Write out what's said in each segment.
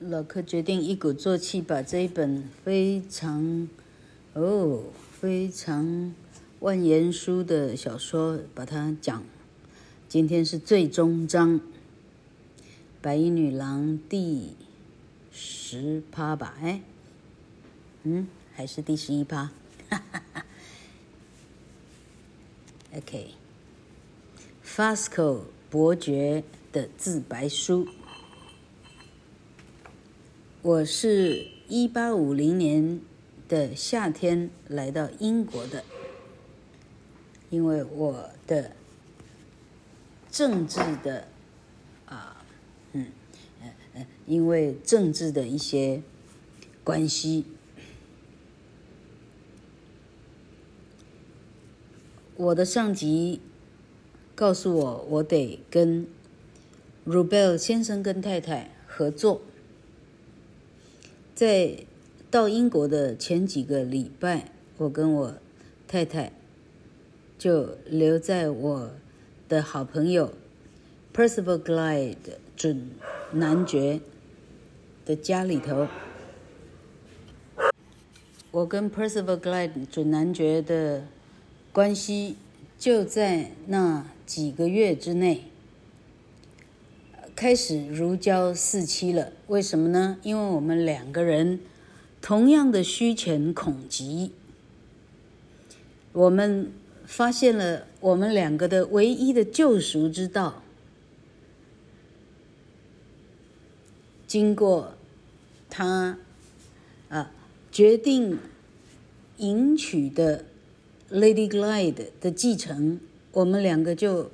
老柯决定一鼓作气把这一本非常哦非常万言书的小说把它讲。今天是最终章，《白衣女郎》第十趴吧？哎，嗯，还是第十一趴？哈哈哈。OK，Fosco 伯爵的自白书。我是一八五零年的夏天来到英国的，因为我的政治的啊，嗯，嗯嗯，因为政治的一些关系，我的上级告诉我，我得跟 Rubel 先生跟太太合作。在到英国的前几个礼拜，我跟我太太就留在我的好朋友 Percival Glyde 准男爵的家里头。我跟 Percival Glyde 准男爵的关系就在那几个月之内。开始如胶似漆了，为什么呢？因为我们两个人同样的虚潜恐极，我们发现了我们两个的唯一的救赎之道。经过他啊决定迎娶的 Lady Glide 的继承，我们两个就。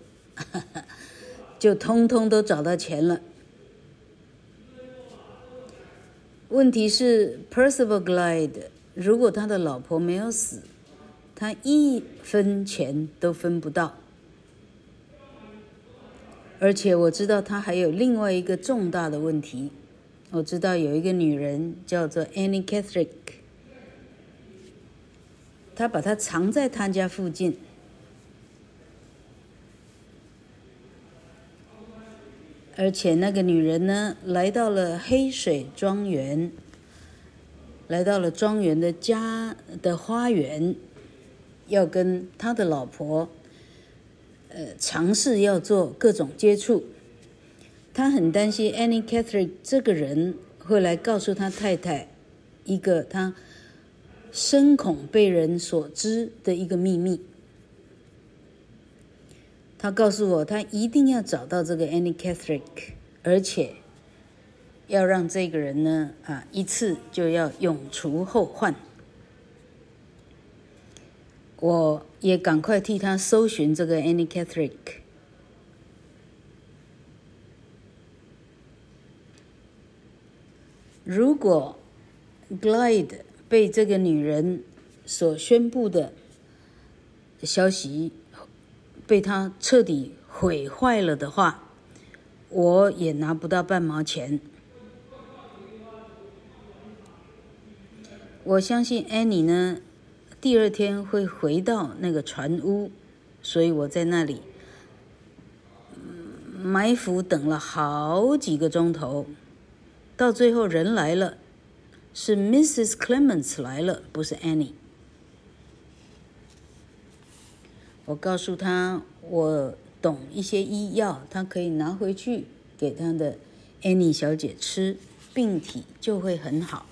就通通都找到钱了。问题是，Percival Glide 如果他的老婆没有死，他一分钱都分不到。而且我知道他还有另外一个重大的问题。我知道有一个女人叫做 Annie Catherick，他把她藏在他家附近。而且那个女人呢，来到了黑水庄园，来到了庄园的家的花园，要跟他的老婆，呃，尝试要做各种接触。他很担心 Annie Catherine 这个人会来告诉他太太一个他深恐被人所知的一个秘密。他告诉我，他一定要找到这个 Annie Catherick，而且要让这个人呢，啊，一次就要永除后患。我也赶快替他搜寻这个 Annie Catherick。如果 Glyde 被这个女人所宣布的消息，被他彻底毁坏了的话，我也拿不到半毛钱。我相信安妮呢，第二天会回到那个船屋，所以我在那里埋伏等了好几个钟头，到最后人来了，是 Mrs. Clements 来了，不是 Annie。我告诉他，我懂一些医药，他可以拿回去给他的 Annie 小姐吃，病体就会很好。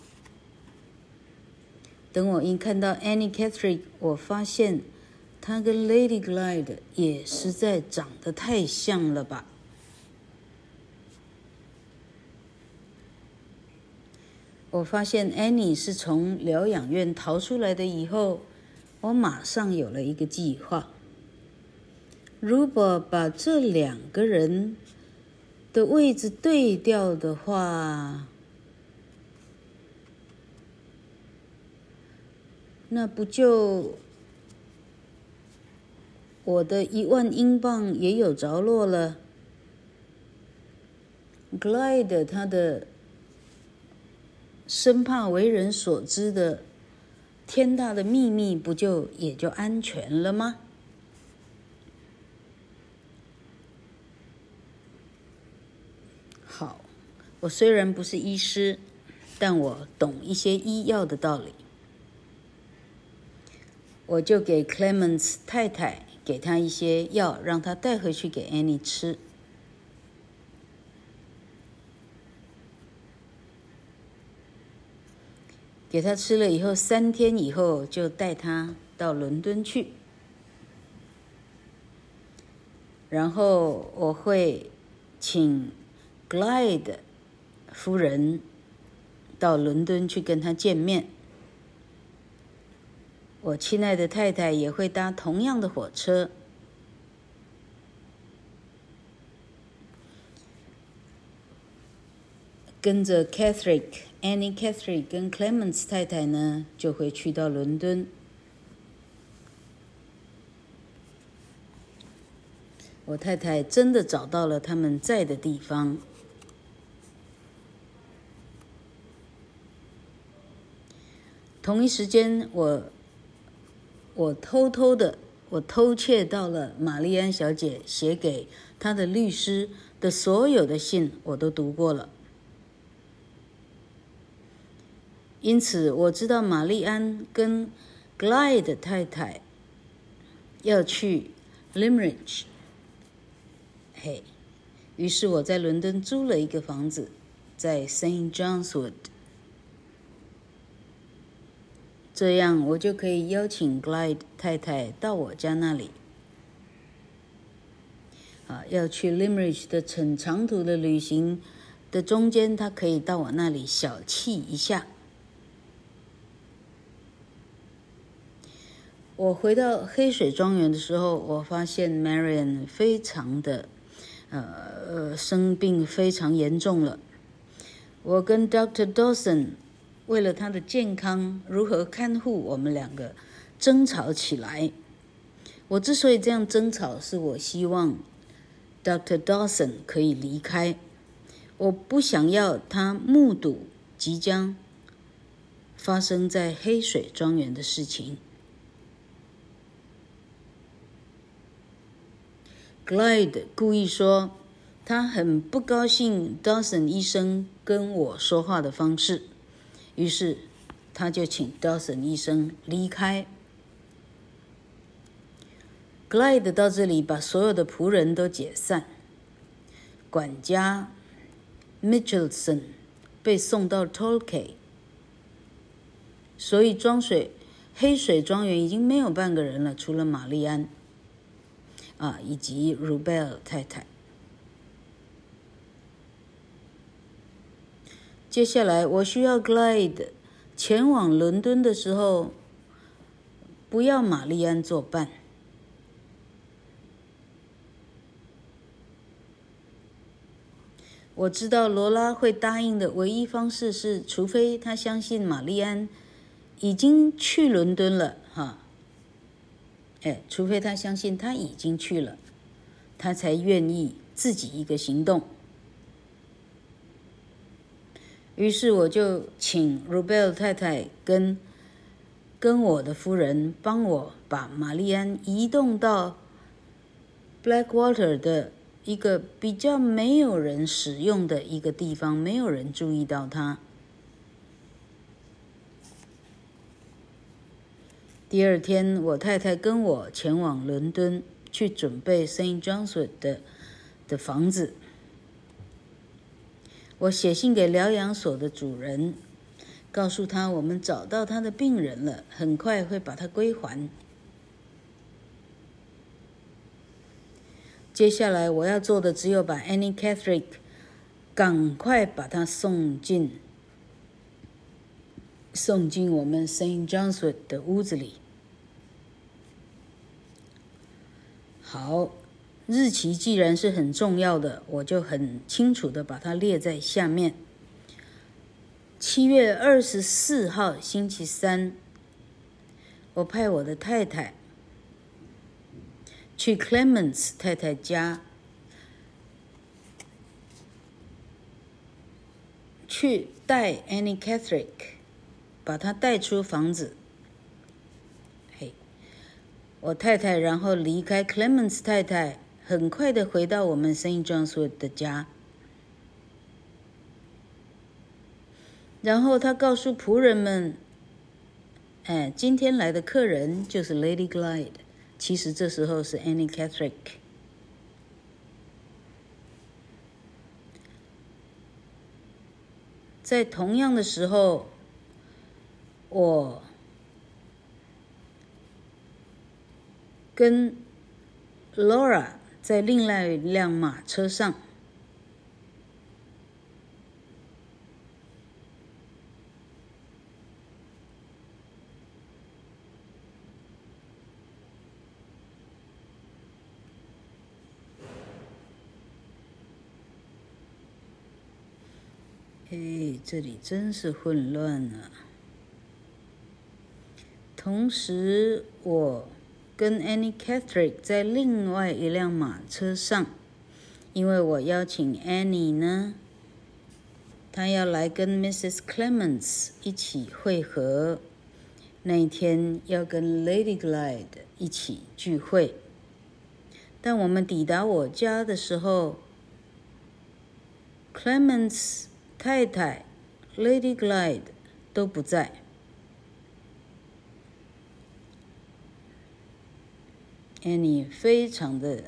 等我一看到 Annie Catherine，我发现她跟 Lady Glyde 也实在长得太像了吧。我发现 Annie 是从疗养院逃出来的以后，我马上有了一个计划。如果把这两个人的位置对调的话，那不就我的一万英镑也有着落了？Glyde 他的生怕为人所知的天大的秘密，不就也就安全了吗？我虽然不是医师，但我懂一些医药的道理。我就给 Clements 太太给他一些药，让他带回去给 Annie 吃。给他吃了以后，三天以后就带他到伦敦去。然后我会请 Glyde 夫人到伦敦去跟他见面。我亲爱的太太也会搭同样的火车，跟着 Catherine、Annie、Catherine 跟 Clemens 太太呢，就会去到伦敦。我太太真的找到了他们在的地方。同一时间，我我偷偷的，我偷窃到了玛丽安小姐写给她的律师的所有的信，我都读过了。因此，我知道玛丽安跟 Glyde 太太要去 Limerick。嘿，于是我在伦敦租了一个房子，在 Saint John's Wood，这样我就可以邀请 Glyde 太太到我家那里。啊，要去 Limerick 的很长途的旅行的中间，她可以到我那里小憩一下。我回到黑水庄园的时候，我发现 Marion 非常的。呃呃，生病非常严重了。我跟 Doctor Dawson 为了他的健康，如何看护我们两个，争吵起来。我之所以这样争吵，是我希望 Dr. Dawson 可以离开。我不想要他目睹即将发生在黑水庄园的事情。Glyde 故意说，他很不高兴 Dawson 医生跟我说话的方式，于是他就请 Dawson 医生离开。Glide 到这里把所有的仆人都解散，管家 Mitchelson 被送到 t o l k e 所以庄水黑水庄园已经没有半个人了，除了玛丽安。啊，以及 Rubel 太太。接下来，我需要 Glyde 前往伦敦的时候，不要玛丽安作伴。我知道罗拉会答应的唯一方式是，除非她相信玛丽安已经去伦敦了，哈。哎，除非他相信他已经去了，他才愿意自己一个行动。于是我就请 Rubel 太太跟跟我的夫人帮我把玛丽安移动到 Blackwater 的一个比较没有人使用的一个地方，没有人注意到它。第二天，我太太跟我前往伦敦去准备 Saint John's 的的房子。我写信给疗养所的主人，告诉他我们找到他的病人了，很快会把他归还。接下来我要做的只有把 Annie Catherine 赶快把他送进。送进我们 Saint John's 的屋子里。好，日期既然是很重要的，我就很清楚的把它列在下面。七月二十四号星期三，我派我的太太去 Clemens 太太家。去带 Annie Catherick。把她带出房子。嘿，我太太然后离开 Clemens 太太，很快的回到我们生意庄硕的家。然后他告诉仆人们：“哎，今天来的客人就是 Lady Glide，其实这时候是 Annie Catherick。”在同样的时候，我跟 Laura 在另外一辆马车上。”哎，这里真是混乱啊！同时，我跟 Annie Catherick 在另外一辆马车上，因为我邀请 Annie 呢，她要来跟 Mrs. Clements 一起会合，那一天要跟 Lady Glyde 一起聚会。但我们抵达我家的时候，Clements。太太，Lady Glyde 都不在。Annie 非常的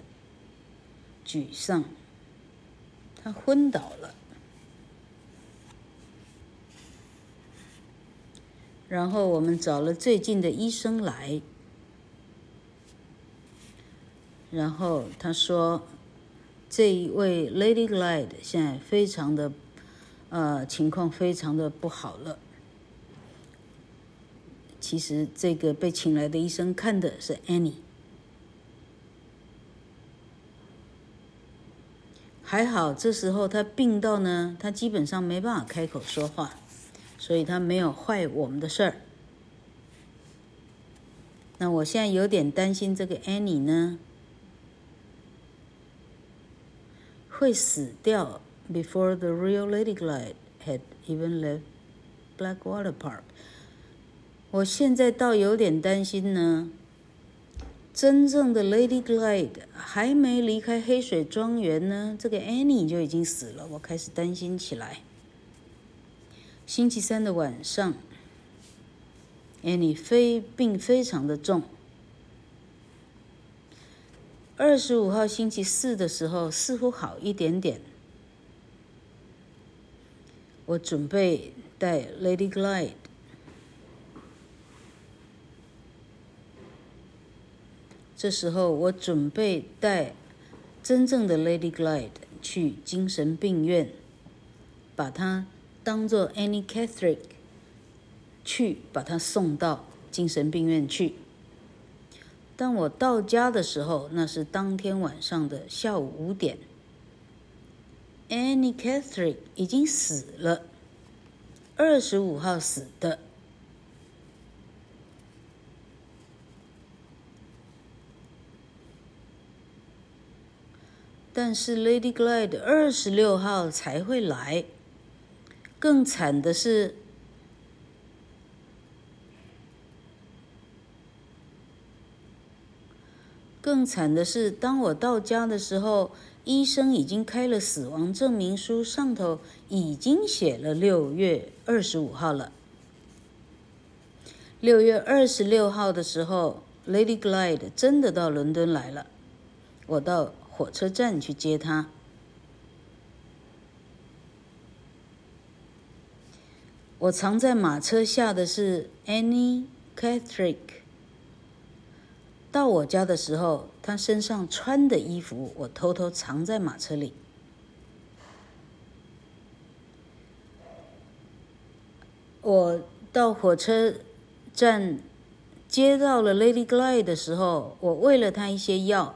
沮丧，她昏倒了。然后我们找了最近的医生来，然后他说，这一位 Lady Glyde 现在非常的。呃，情况非常的不好了。其实这个被请来的医生看的是 Annie，还好这时候他病到呢，他基本上没办法开口说话，所以他没有坏我们的事儿。那我现在有点担心这个 Annie 呢，会死掉。Before the real Lady Glide had even left Blackwater Park，我现在倒有点担心呢。真正的 Lady Glide 还没离开黑水庄园呢，这个 Annie 就已经死了。我开始担心起来。星期三的晚上，Annie 非病非常的重。二十五号星期四的时候，似乎好一点点。我准备带 Lady Glide。这时候，我准备带真正的 Lady Glide 去精神病院，把她当做 Annie Catherick 去，把她送到精神病院去。当我到家的时候，那是当天晚上的下午五点。Annie Catherick 已经死了，二十五号死的。但是 Lady Glyde 二十六号才会来。更惨的是，更惨的是，当我到家的时候。医生已经开了死亡证明书，上头已经写了六月二十五号了。六月二十六号的时候，Lady Glyde 真的到伦敦来了，我到火车站去接他。我藏在马车下的是 Annie Catherick。到我家的时候，他身上穿的衣服我偷偷藏在马车里。我到火车站接到了 Lady Glyde 的时候，我喂了她一些药，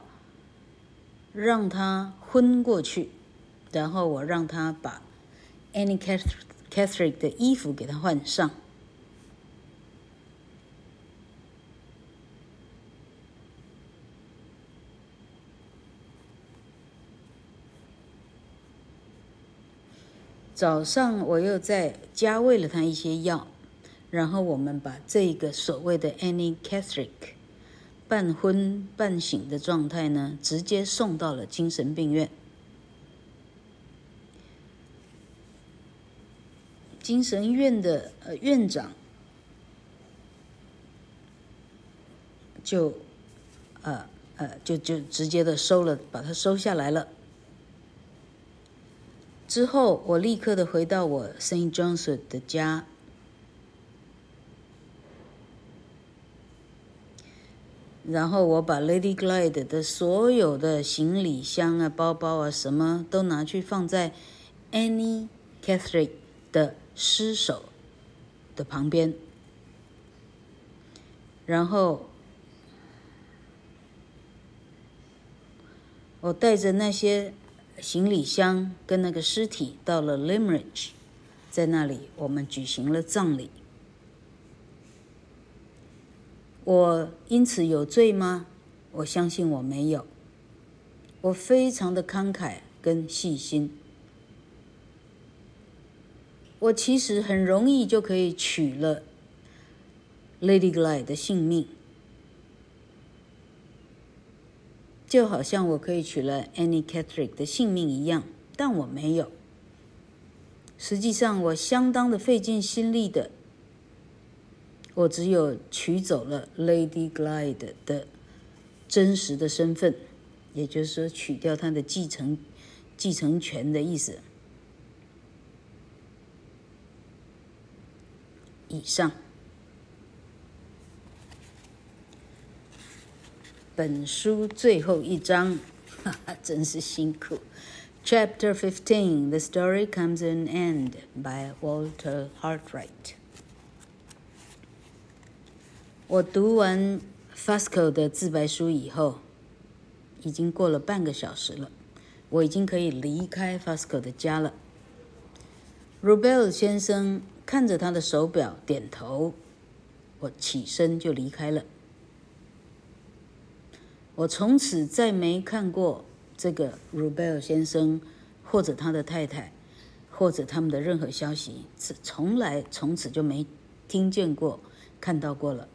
让他昏过去，然后我让他把 Annie Catherick 的衣服给他换上。早上我又在家喂了他一些药，然后我们把这个所谓的 Annie Catherick 半昏半醒的状态呢，直接送到了精神病院。精神院的呃院长就呃呃就就直接的收了，把它收下来了。之后，我立刻的回到我 Saint John's 的家，然后我把 Lady Glide 的所有的行李箱啊、包包啊，什么都拿去放在 Annie Catherick 的尸首的旁边，然后我带着那些。行李箱跟那个尸体到了 Limerick，在那里我们举行了葬礼。我因此有罪吗？我相信我没有。我非常的慷慨跟细心。我其实很容易就可以取了 Lady Glyde 的性命。就好像我可以取了 Annie Catherick 的性命一样，但我没有。实际上，我相当的费尽心力的，我只有取走了 Lady Glide 的真实的身份，也就是说，取掉她的继承继承权的意思。以上。本书最后一章，哈哈，真是辛苦。Chapter Fifteen: The Story Comes to an End by Walter Hartwright。我读完 Fasco 的自白书以后，已经过了半个小时了，我已经可以离开 Fasco 的家了。Rubel 先生看着他的手表，点头。我起身就离开了。我从此再没看过这个 Rubel 先生，或者他的太太，或者他们的任何消息，从来从此就没听见过、看到过了。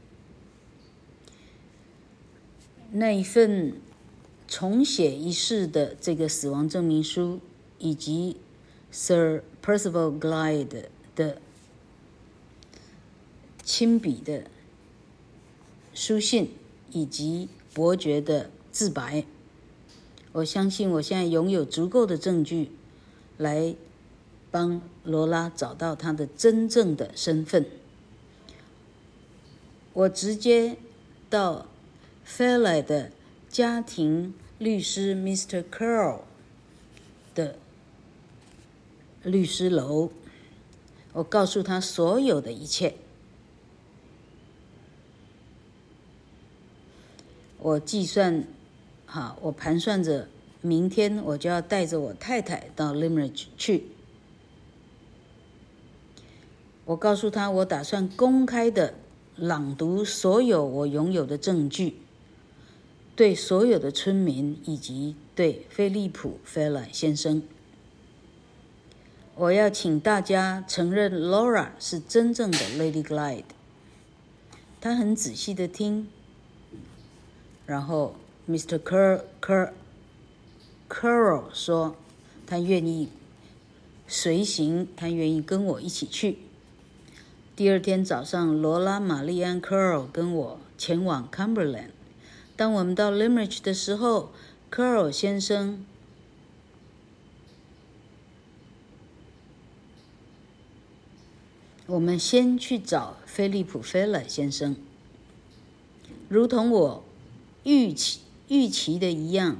那一份重写一世的这个死亡证明书，以及 Sir Percival Glyde 的亲笔的书信，以及。伯爵的自白，我相信我现在拥有足够的证据，来帮罗拉找到她的真正的身份。我直接到 Fairlie 的家庭律师 Mr. Curl 的律师楼，我告诉他所有的一切。我计算，好，我盘算着，明天我就要带着我太太到 Limeridge 去。我告诉他，我打算公开的朗读所有我拥有的证据，对所有的村民以及对菲利普·费莱先生。我要请大家承认 Laura 是真正的 Lady Glide。他很仔细的听。然后，Mr. Cur Cur Curl 说，他愿意随行，他愿意跟我一起去。第二天早上，罗拉玛丽安 Curl 跟我前往 Cumberland。当我们到 Limerick 的时候，Curl 先生，我们先去找菲利普·菲勒先生，如同我。预期预期的一样，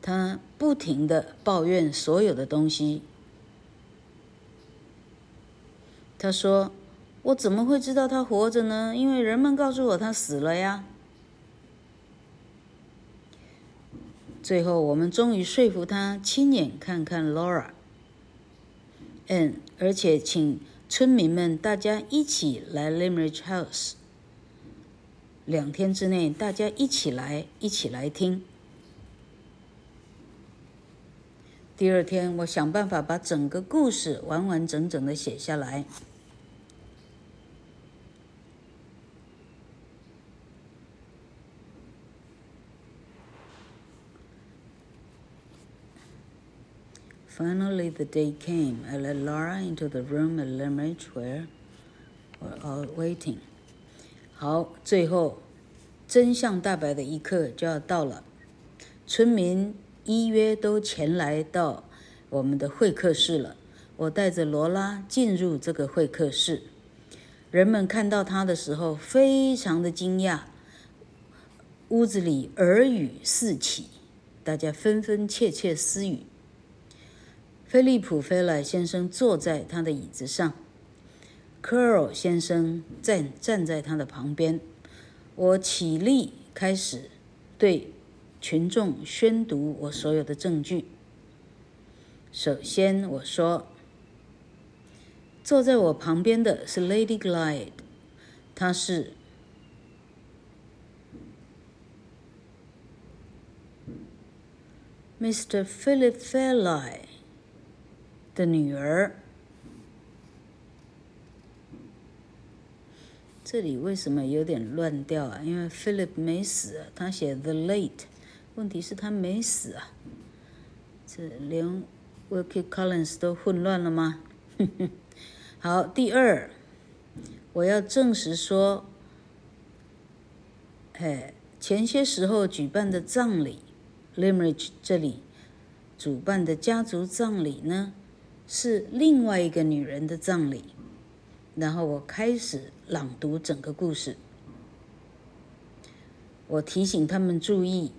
他不停的抱怨所有的东西。他说：“我怎么会知道他活着呢？因为人们告诉我他死了呀。”最后，我们终于说服他亲眼看看 Laura。嗯，而且请。村民们，大家一起来 Limeridge House。两天之内，大家一起来，一起来听。第二天，我想办法把整个故事完完整整的写下来。Finally, the day came. I led Laura into the room at Limerick where we're all waiting. 好，最后真相大白的一刻就要到了。村民依约都前来到我们的会客室了。我带着罗拉进入这个会客室，人们看到她的时候非常的惊讶，屋子里耳语四起，大家纷纷窃窃私语。菲利普·菲莱先生坐在他的椅子上，科尔先生站站在他的旁边。我起立，开始对群众宣读我所有的证据。首先，我说，坐在我旁边的是 Lady Glide，她是 Mr. Philip Fairlie。的女儿，这里为什么有点乱掉啊？因为 Philip 没死，他写 the late，问题是他没死啊，这连 Wilkie Collins 都混乱了吗？好，第二，我要证实说，哎，前些时候举办的葬礼 l i m e r i d g e 这里主办的家族葬礼呢？是另外一个女人的葬礼，然后我开始朗读整个故事。我提醒他们注意，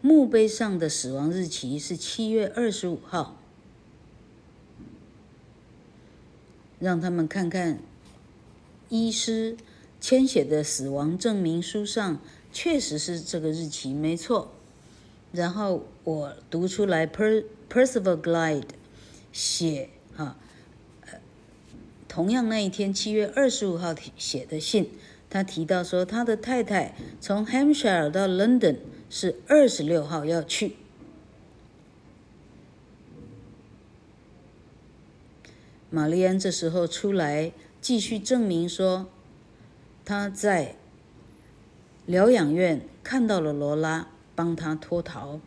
墓碑上的死亡日期是七月二十五号，让他们看看医师签写的死亡证明书上确实是这个日期，没错。然后我读出来，Per Percival Glide。写啊，呃，同样那一天七月二十五号写的信，他提到说他的太太从 Hampshire 到 London 是二十六号要去。玛丽安这时候出来继续证明说，他在疗养院看到了罗拉，帮他脱逃。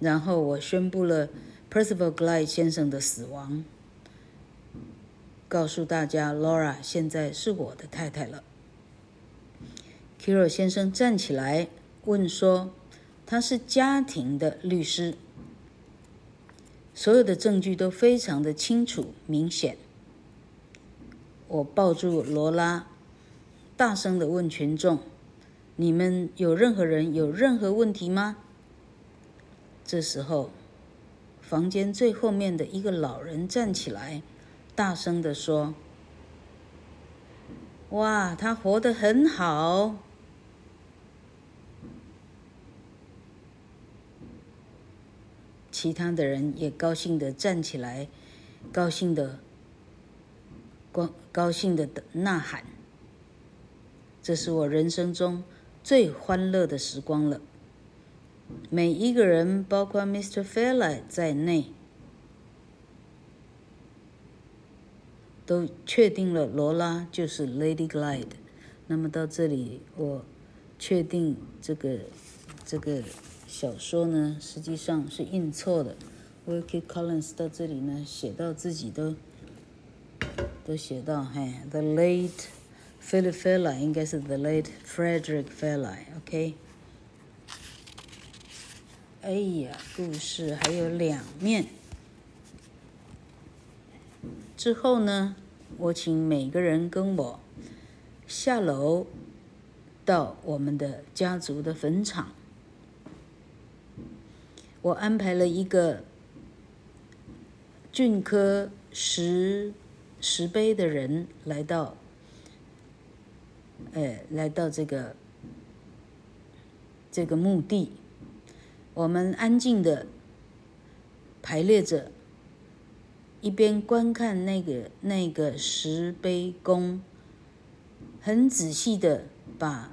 然后我宣布了。Percival Glyde 先生的死亡，告诉大家，Laura 现在是我的太太了。Kiro 先生站起来问说：“他是家庭的律师，所有的证据都非常的清楚明显。”我抱住罗拉，大声的问群众：“你们有任何人有任何问题吗？”这时候。房间最后面的一个老人站起来，大声地说：“哇，他活得很好。”其他的人也高兴地站起来，高兴地高高兴地呐喊。这是我人生中最欢乐的时光了。每一个人，包括 Mr. Fairlie 在内，都确定了罗拉就是 Lady Glyde。那么到这里，我确定这个这个小说呢，实际上是印错的。Wilkie Collins 到这里呢，写到自己都都写到，嘿，The late Philip Fairlie 应该是 The late Frederick Fairlie，OK。哎呀，故事还有两面。之后呢，我请每个人跟我下楼到我们的家族的坟场。我安排了一个俊科石石碑的人来到，哎，来到这个这个墓地。我们安静的排列着，一边观看那个那个石碑公，很仔细的把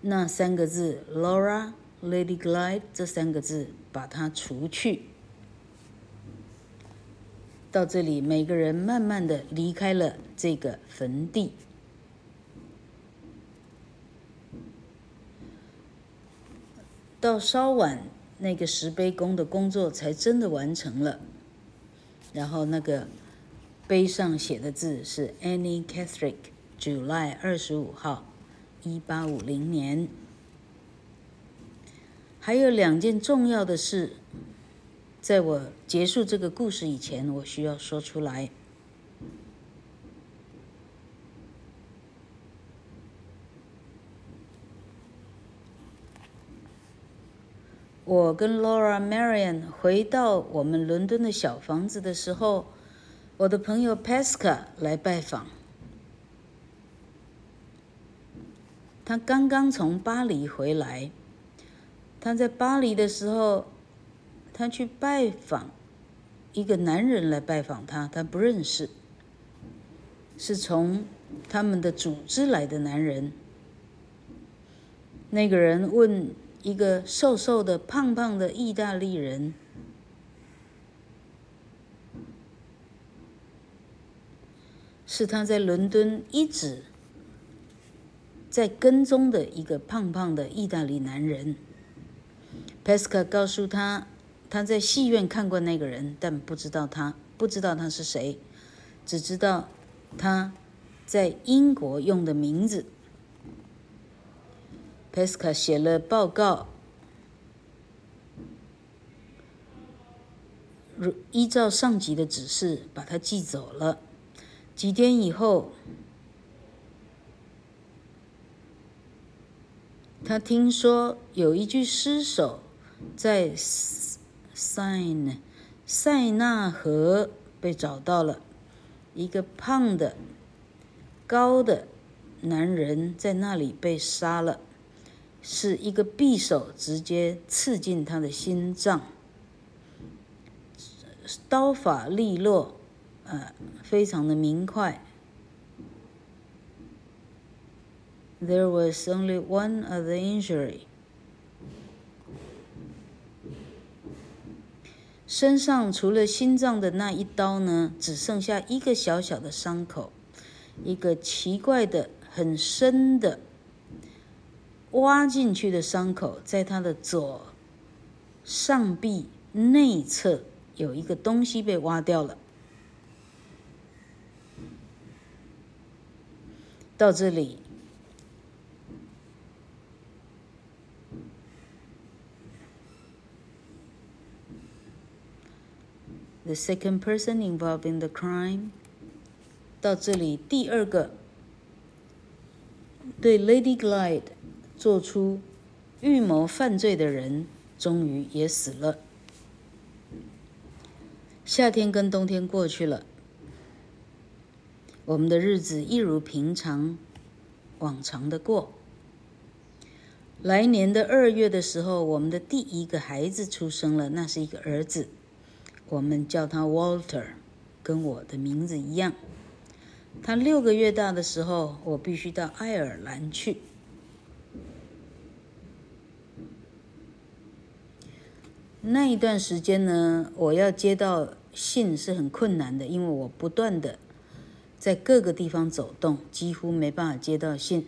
那三个字 “Laura Lady Glide” 这三个字把它除去。到这里，每个人慢慢的离开了这个坟地。到稍晚，那个石碑工的工作才真的完成了。然后那个碑上写的字是 Annie Catherick，July 二十五号，一八五零年。还有两件重要的事，在我结束这个故事以前，我需要说出来。我跟 Laura Marian 回到我们伦敦的小房子的时候，我的朋友 Pesca 来拜访。他刚刚从巴黎回来。他在巴黎的时候，他去拜访一个男人来拜访他，他不认识，是从他们的组织来的男人。那个人问一个瘦瘦的、胖胖的意大利人，是他在伦敦一直在跟踪的一个胖胖的意大利男人。Pesca 告诉他，他在戏院看过那个人，但不知道他不知道他是谁，只知道他在英国用的名字。Pesca 写了报告，如依照上级的指示，把他寄走了。几天以后。他听说有一具尸首在塞塞纳河被找到了，一个胖的、高的男人在那里被杀了，是一个匕首直接刺进他的心脏，刀法利落，呃，非常的明快。There was only one other injury。身上除了心脏的那一刀呢，只剩下一个小小的伤口，一个奇怪的、很深的挖进去的伤口，在他的左上臂内侧有一个东西被挖掉了。到这里。The second person involved in the crime。到这里，第二个对 Lady Glide 做出预谋犯罪的人，终于也死了。夏天跟冬天过去了，我们的日子一如平常，往常的过。来年的二月的时候，我们的第一个孩子出生了，那是一个儿子。我们叫他 Walter，跟我的名字一样。他六个月大的时候，我必须到爱尔兰去。那一段时间呢，我要接到信是很困难的，因为我不断的在各个地方走动，几乎没办法接到信。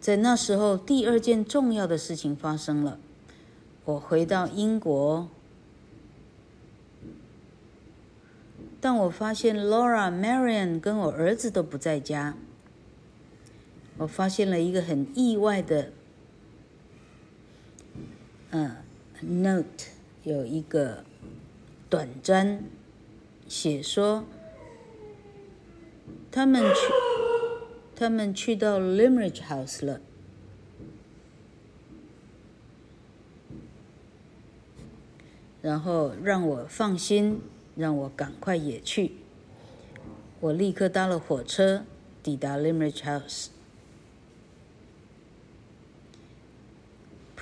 在那时候，第二件重要的事情发生了，我回到英国。但我发现 Laura Marion 跟我儿子都不在家。我发现了一个很意外的，嗯，note 有一个短针写说，他们去，他们去到 Limeridge House 了，然后让我放心。让我赶快也去。我立刻搭了火车，抵达 Limeridge House。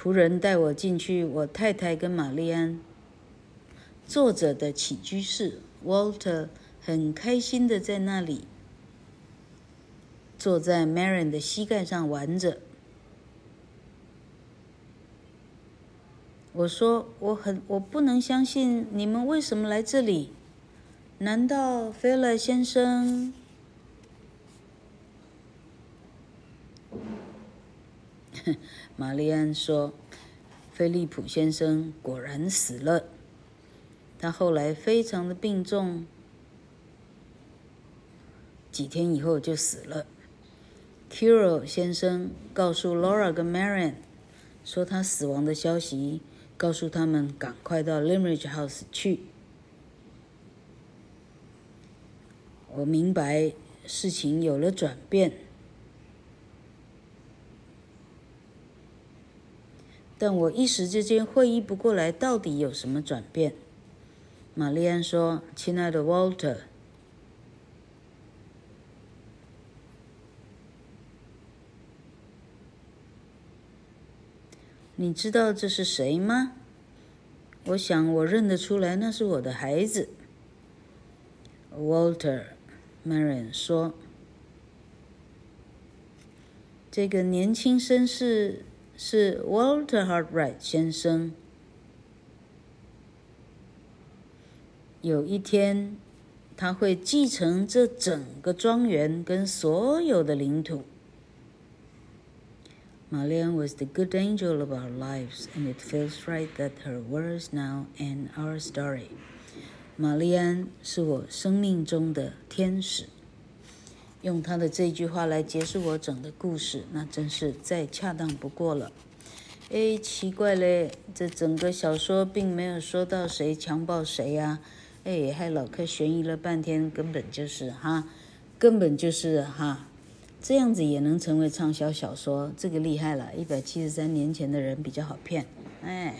仆人带我进去，我太太跟玛丽安坐着的起居室。Walter 很开心的在那里，坐在 marin 的膝盖上玩着。我说：“我很，我不能相信你们为什么来这里？难道菲勒先生？” 玛丽安说：“菲利普先生果然死了。他后来非常的病重，几天以后就死了。”Kuro 先生告诉 Laura 跟 Marian 说他死亡的消息，告诉他们赶快到 Limmeridge House 去。我明白事情有了转变，但我一时之间会意不过来，到底有什么转变？玛丽安说：“亲爱的 Walter。”你知道这是谁吗？我想我认得出来，那是我的孩子。Walter，Marian 说：“这个年轻绅士是 Walter Hartright 先生。有一天，他会继承这整个庄园跟所有的领土。” Malian was the good angel of our lives, and it feels right that her words now end our story. 玛丽安是我生命中的天使，用他的这句话来结束我整个故事，那真是再恰当不过了。哎，奇怪嘞，这整个小说并没有说到谁强暴谁呀？哎，害老客悬疑了半天，根本就是哈，根本就是哈。这样子也能成为畅销小说，这个厉害了！一百七十三年前的人比较好骗，哎。